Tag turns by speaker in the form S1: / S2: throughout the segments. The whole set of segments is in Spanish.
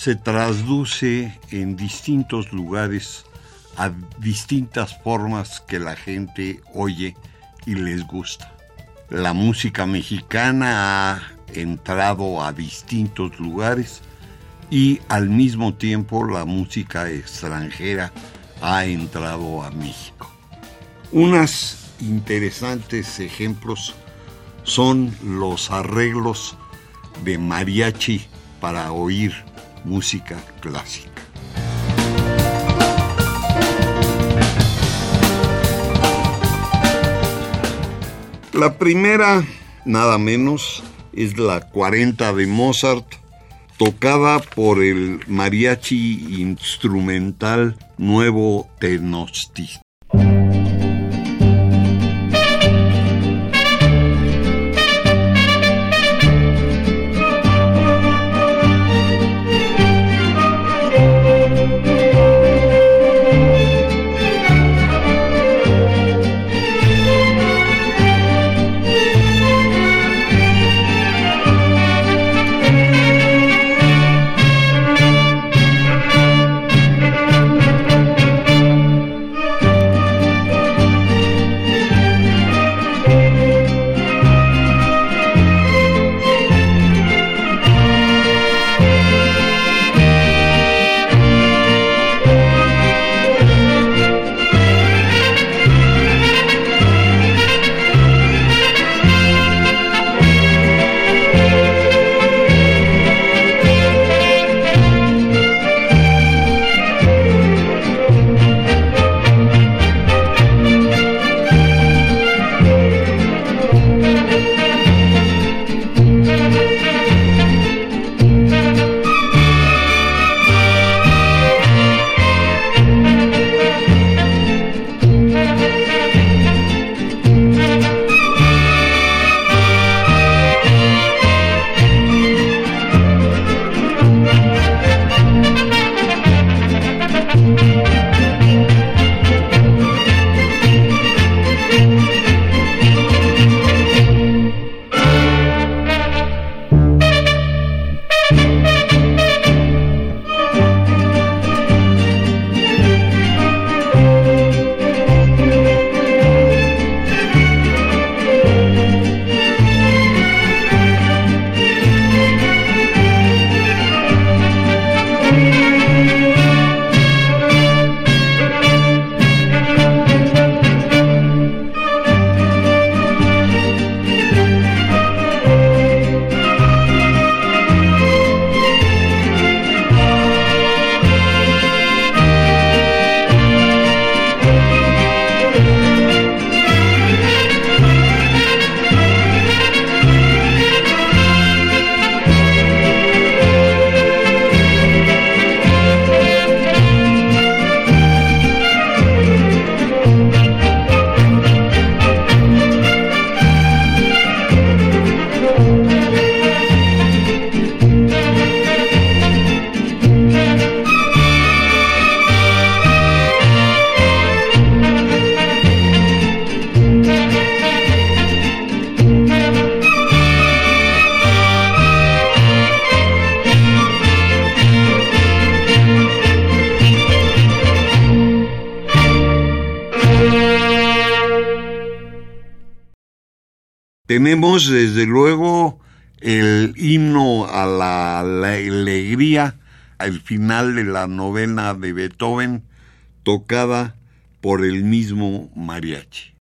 S1: se traduce en distintos lugares a distintas formas que la gente oye y les gusta. La música mexicana ha entrado a distintos lugares y al mismo tiempo la música extranjera ha entrado a México. Unos interesantes ejemplos son los arreglos de mariachi para oír música clásica. La primera, nada menos, es la 40 de Mozart, tocada por el mariachi instrumental Nuevo Tenochtitlan. Tenemos desde luego el himno a la, alegría al final de la novena de Beethoven, tocada por el mismo mariachi.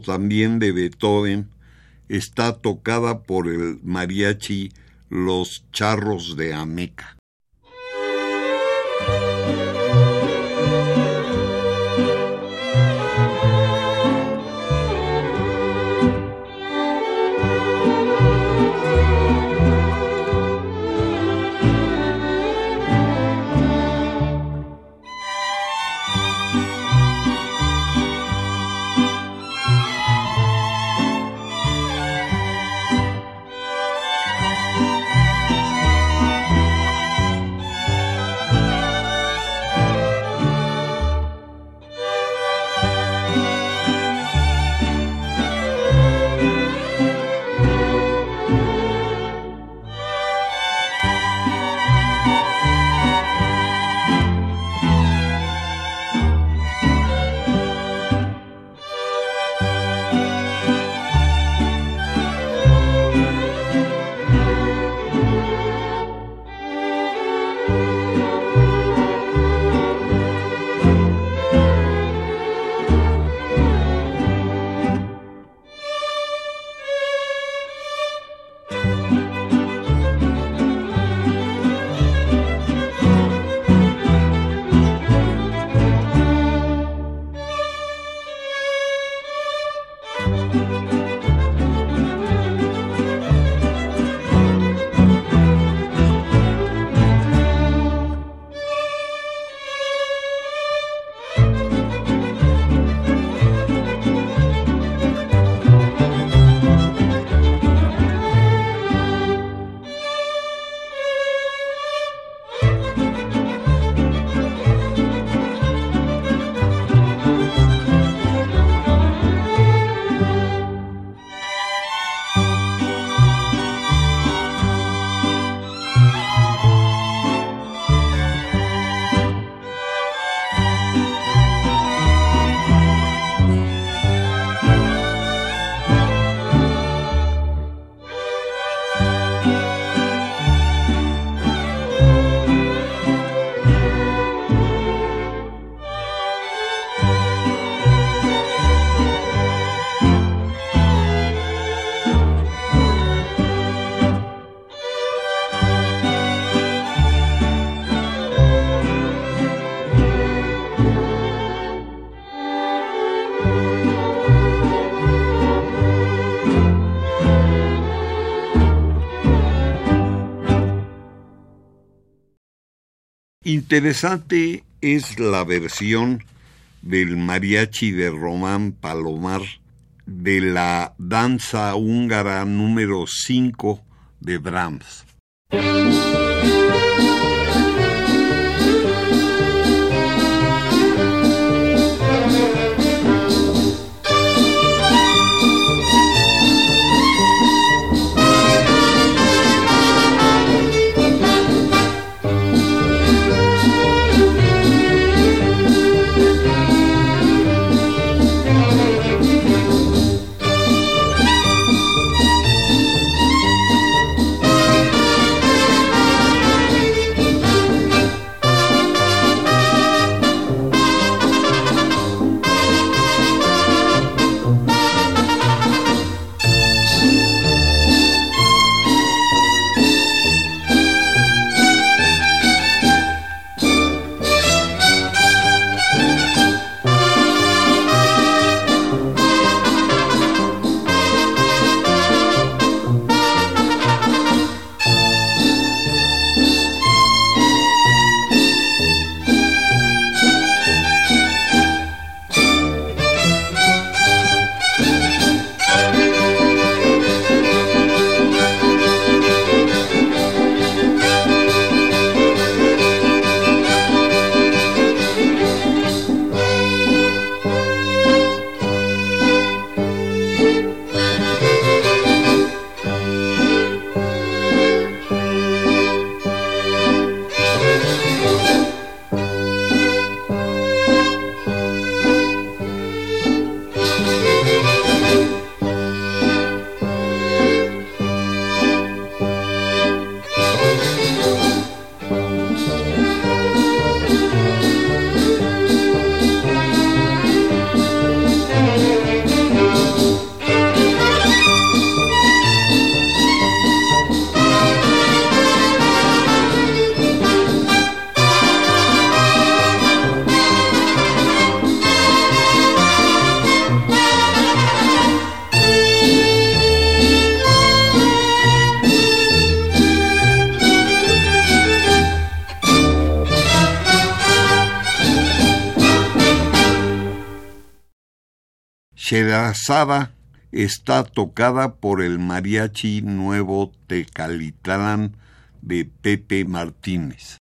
S1: También de Beethoven está tocada por el mariachi Los Charros de Ameca. Interesante es la versión del mariachi de Román Palomar de la danza húngara número 5 de Brahms. Sherazada está tocada por el mariachi nuevo Tecalitlán de Pepe Martínez.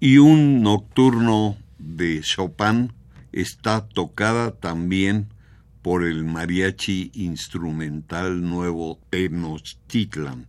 S1: Y un nocturno de Chopin está tocada también por el mariachi instrumental nuevo Tenochtitlan.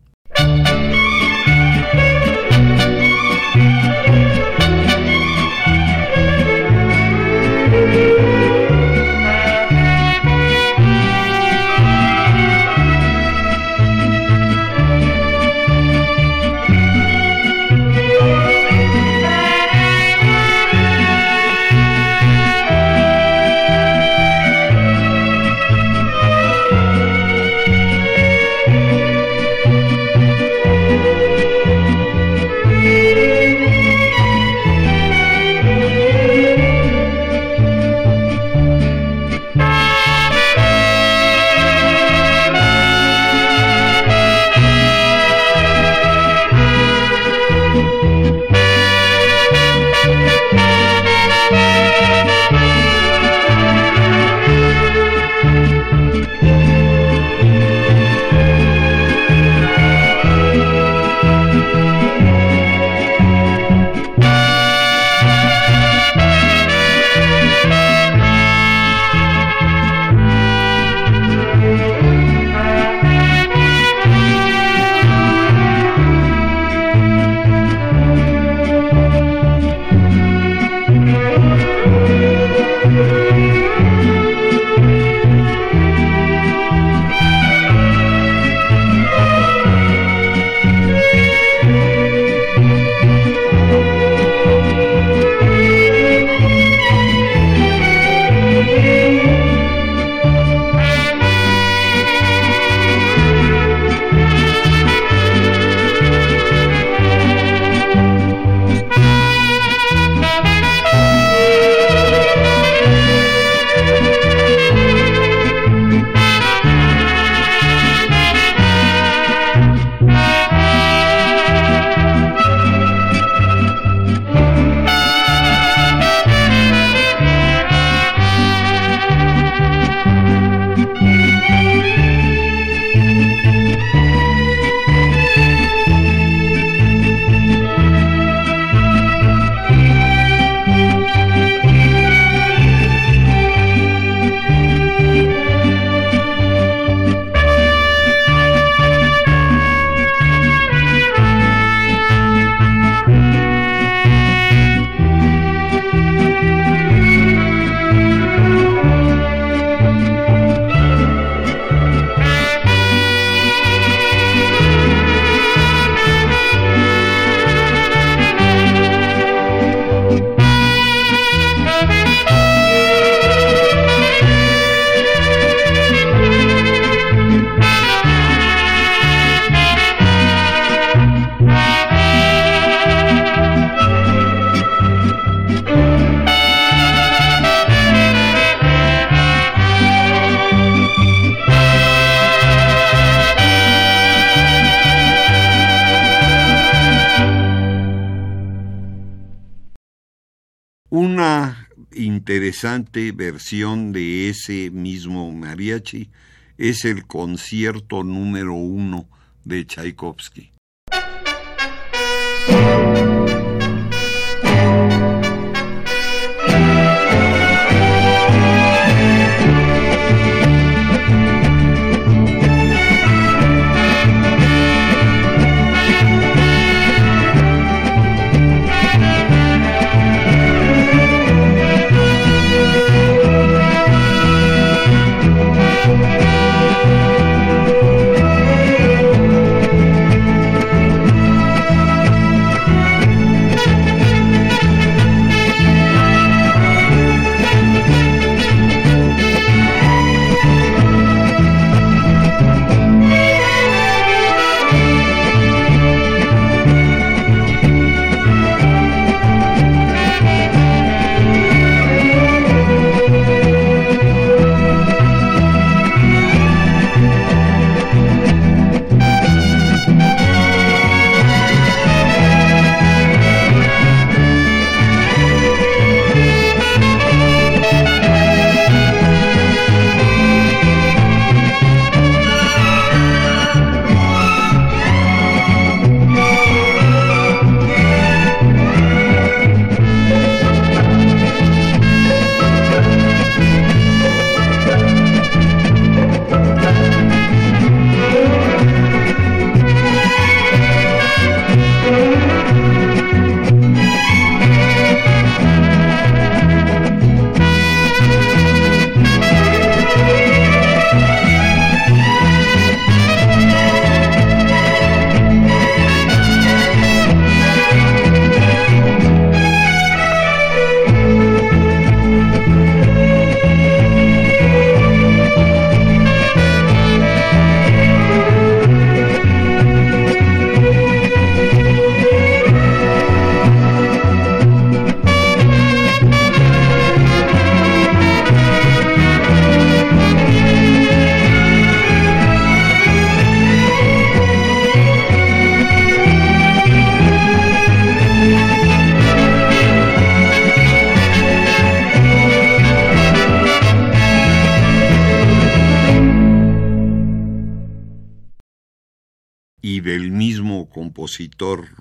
S1: Interesante versión de ese mismo mariachi es el concierto número uno de Tchaikovsky.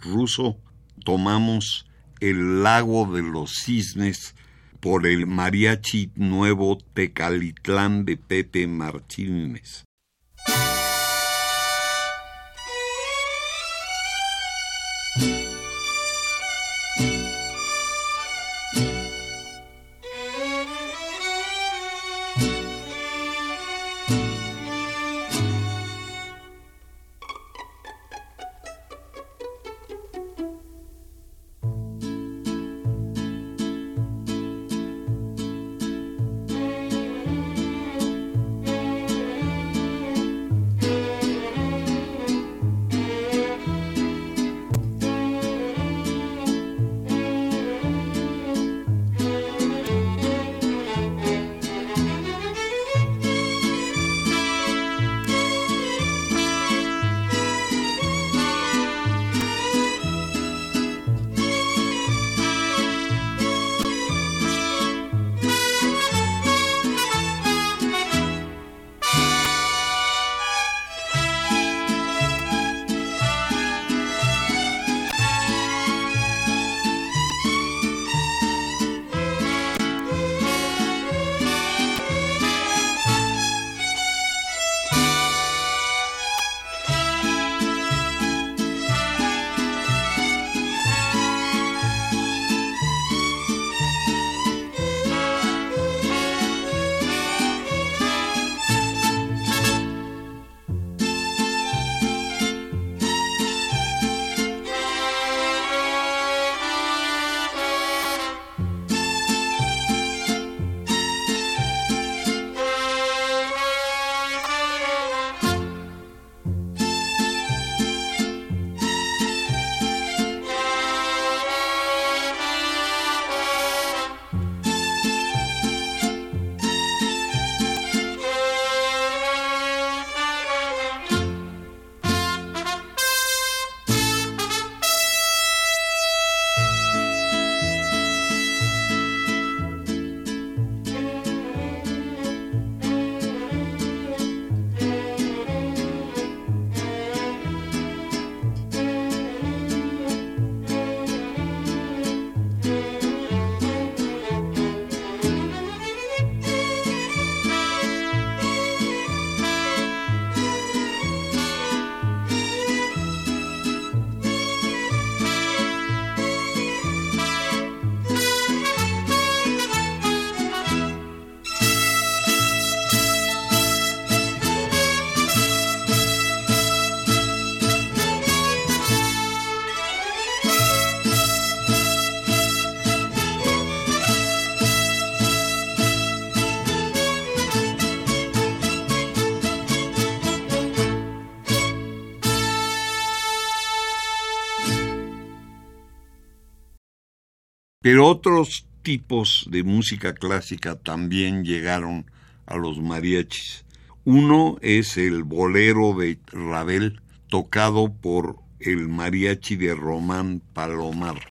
S1: Ruso, tomamos El lago de los cisnes por el mariachi nuevo Tecalitlán de Pepe Martínez. Pero otros tipos de música clásica también llegaron a los mariachis. Uno es el bolero de Ravel, tocado por el mariachi de Román Palomar.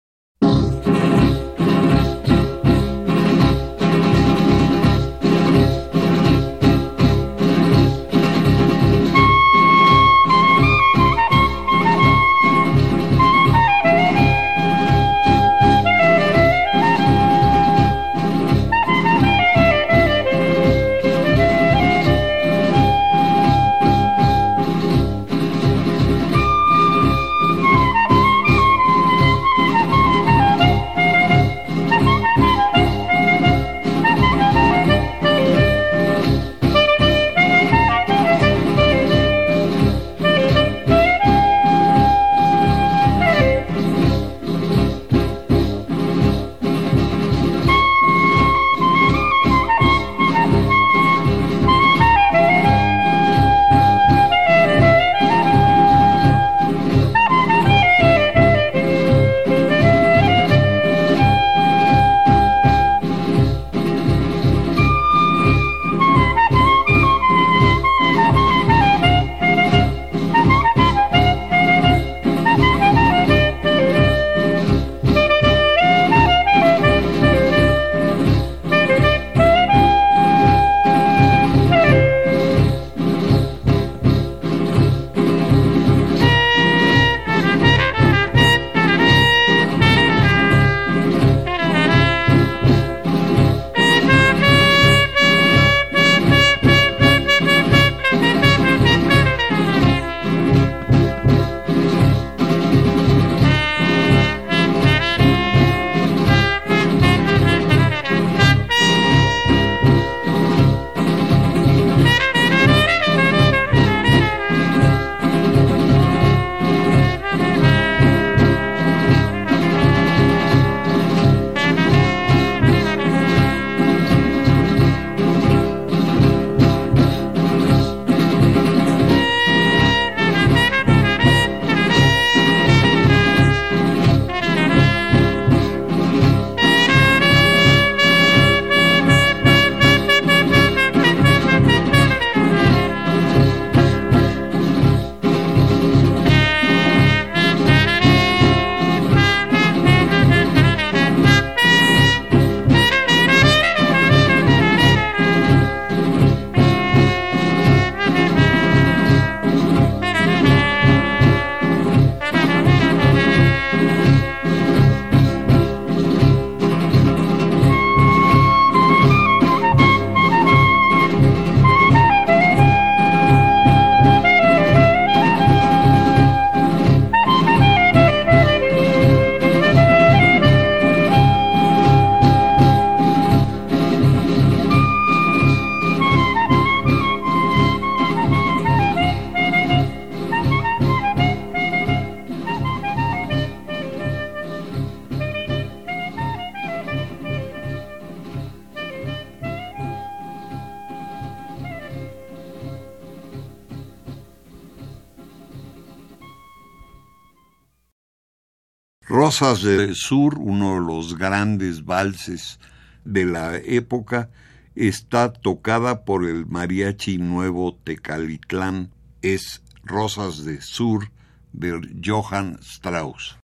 S1: Rosas del Sur, uno de los grandes valses de la época, está tocada por el mariachi nuevo Tecalitlán. Es Rosas del Sur de Johann Strauss.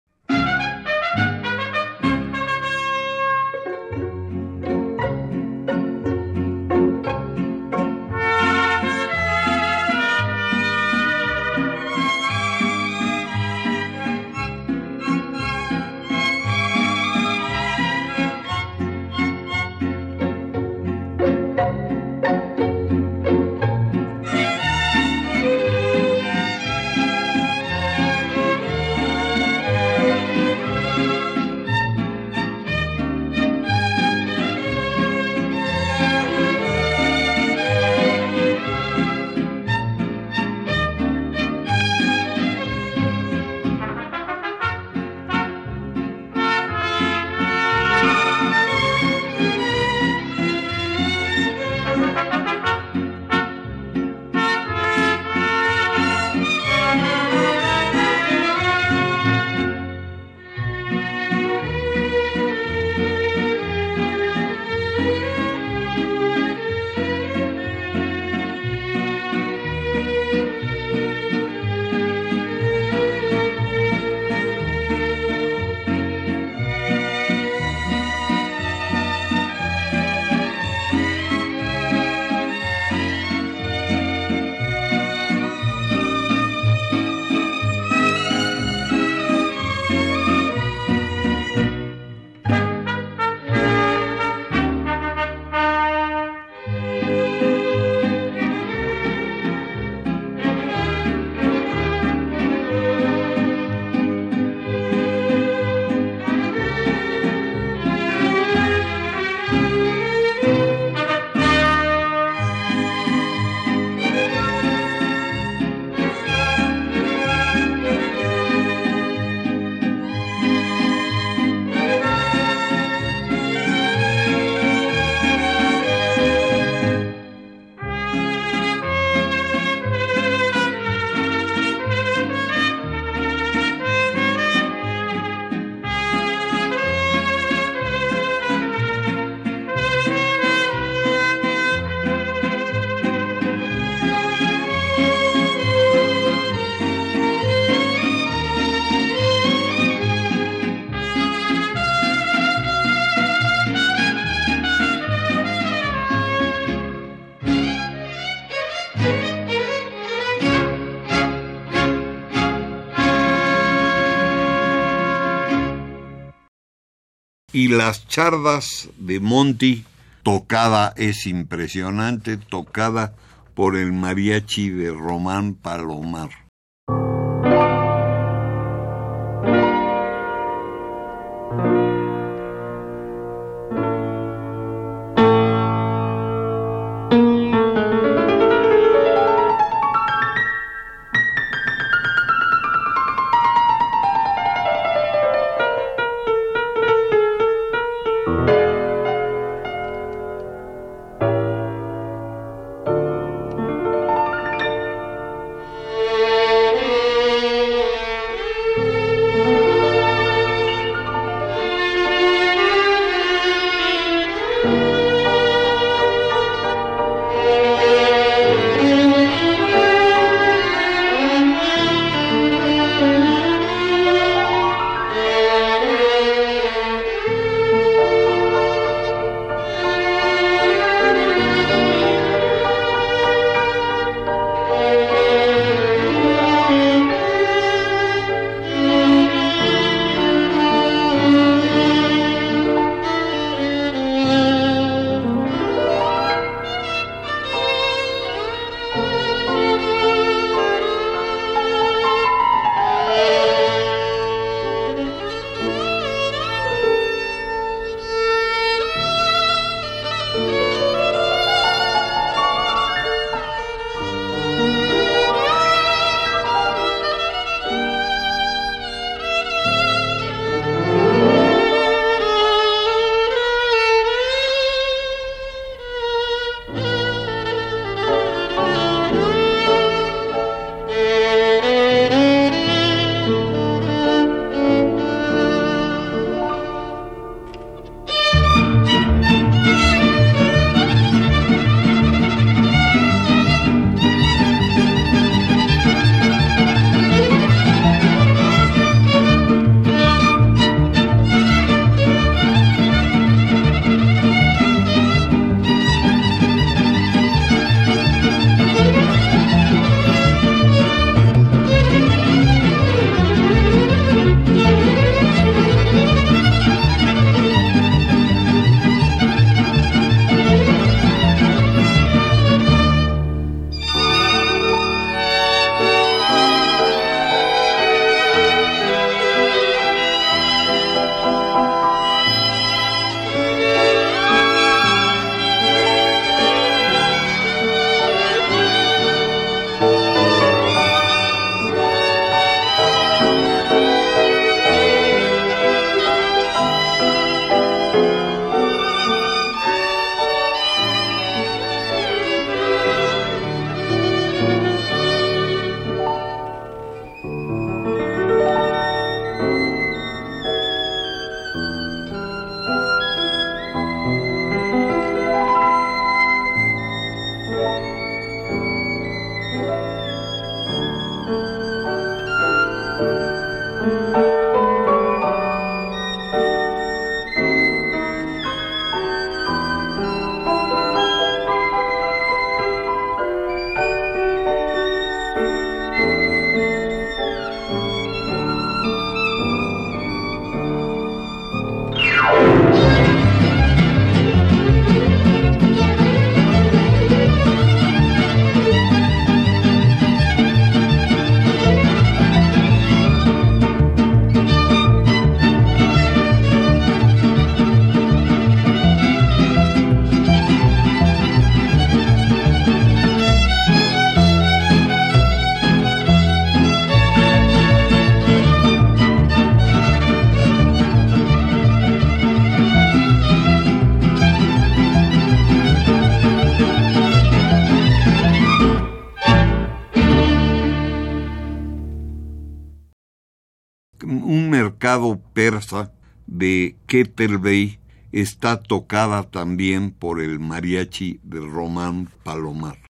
S1: Las chardas de Monty, tocada es impresionante, tocada por el mariachi de Román Palomar. Mercado persa de Keter está tocada también por el mariachi de Román Palomar.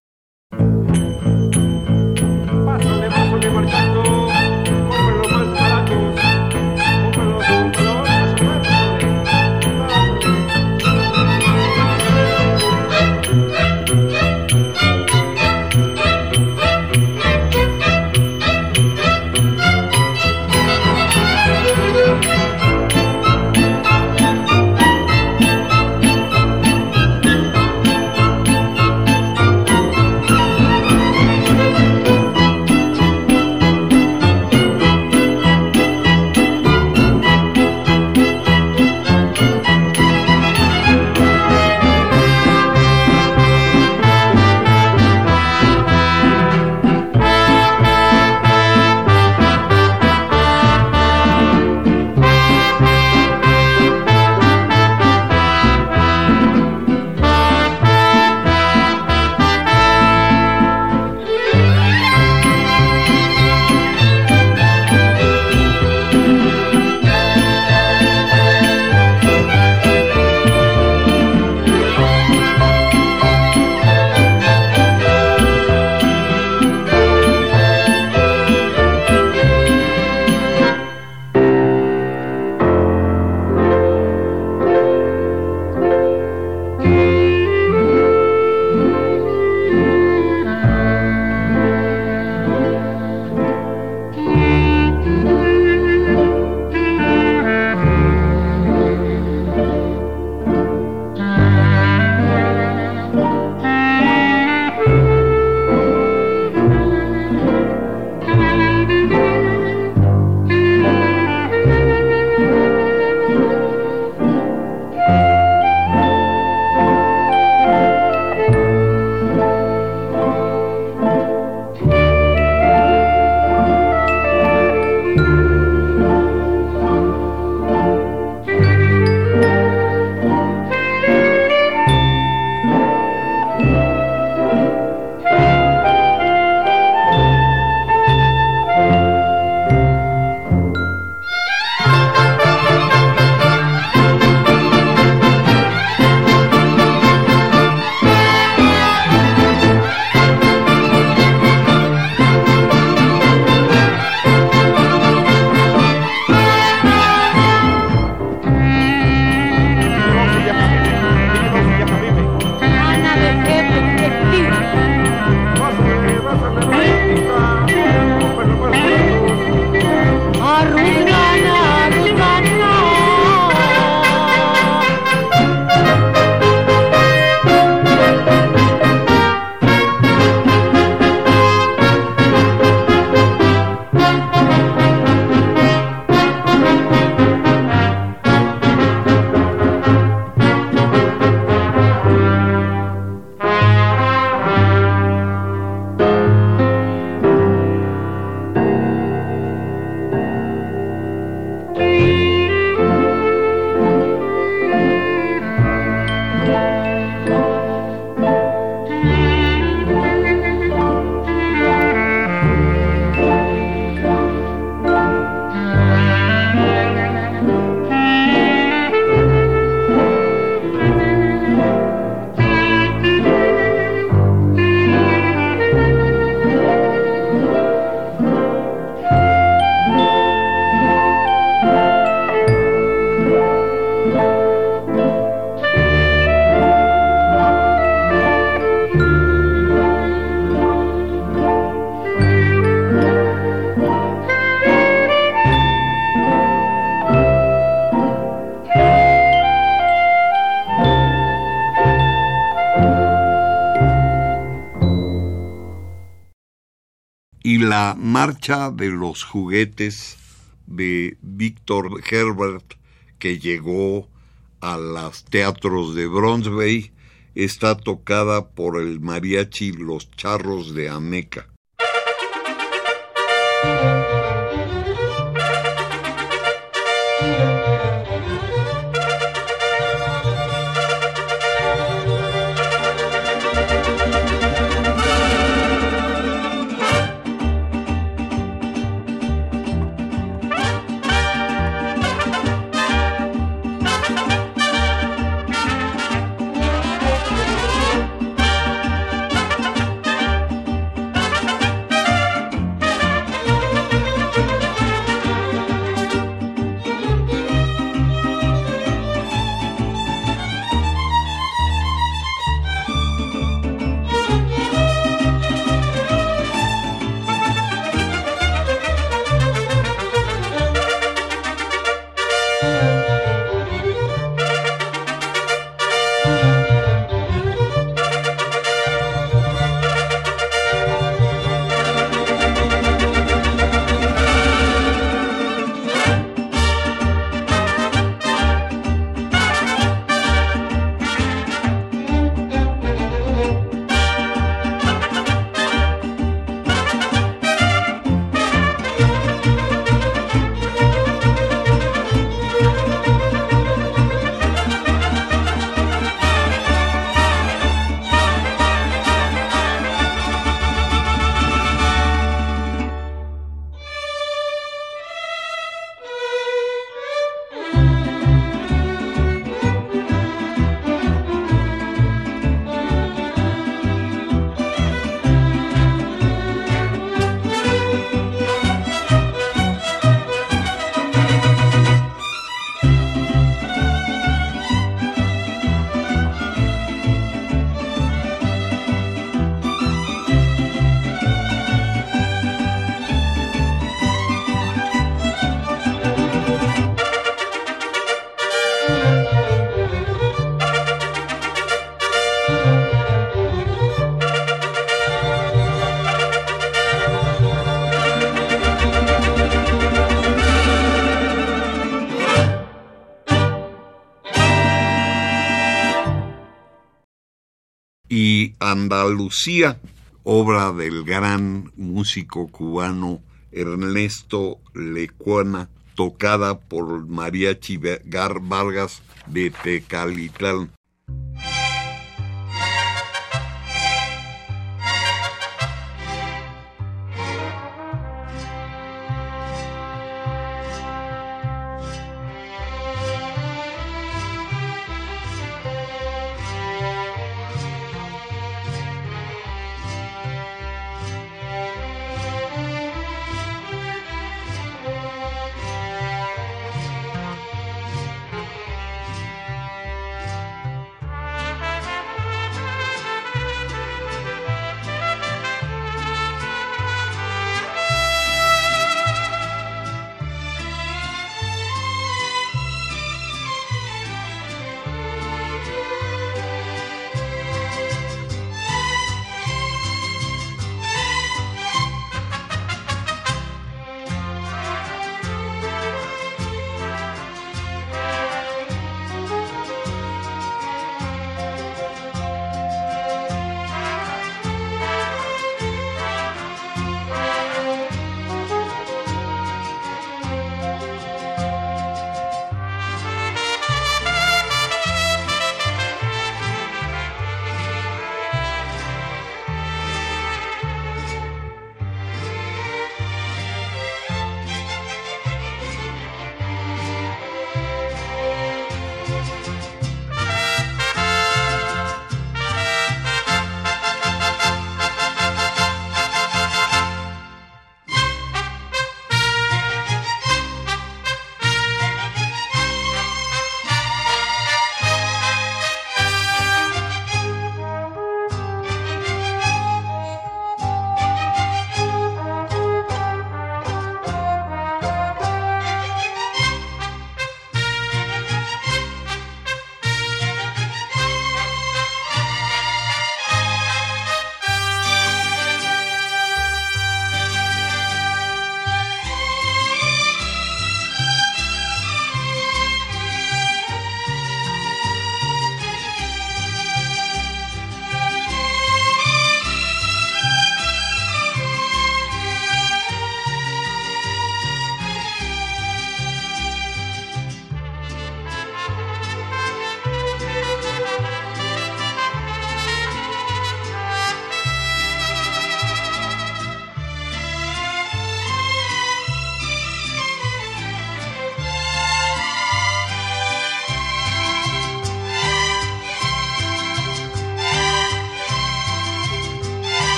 S1: Marcha de los juguetes de Víctor Herbert que llegó a los teatros de Bronzeville está tocada por el mariachi Los Charros de Ameca. Andalucía, obra del gran músico cubano Ernesto Lecuana, tocada por Mariachi Vargas de Tecalitlán.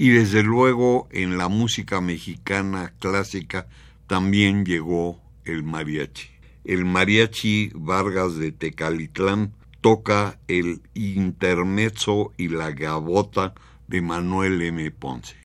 S1: Y desde luego en la música mexicana clásica también llegó el mariachi. El mariachi Vargas de Tecalitlán toca el intermezzo y la gabota de Manuel M. Ponce.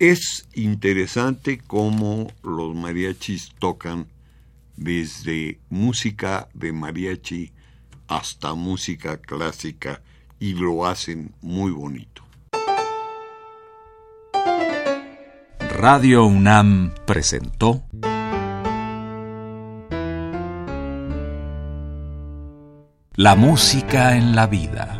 S1: Es interesante cómo los mariachis tocan desde música de mariachi hasta música clásica y lo hacen muy bonito.
S2: Radio UNAM presentó La música en la vida.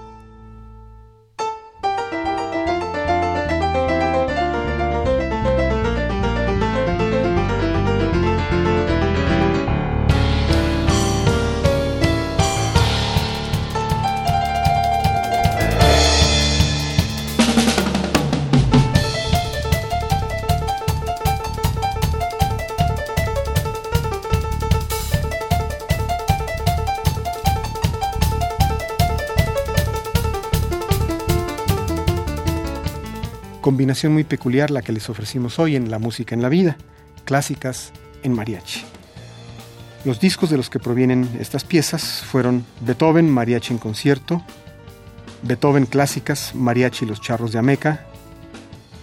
S3: Muy peculiar la que les ofrecimos hoy en La Música en la Vida, clásicas en mariachi. Los discos de los que provienen estas piezas fueron Beethoven, Mariachi en concierto, Beethoven Clásicas, Mariachi y los Charros de Ameca,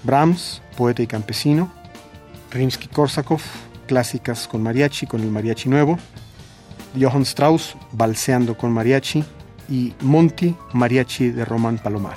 S3: Brahms, Poeta y Campesino, Rimsky-Korsakov, Clásicas con Mariachi con el Mariachi Nuevo, Johann Strauss, Balseando con Mariachi y Monty, Mariachi de Roman Palomar.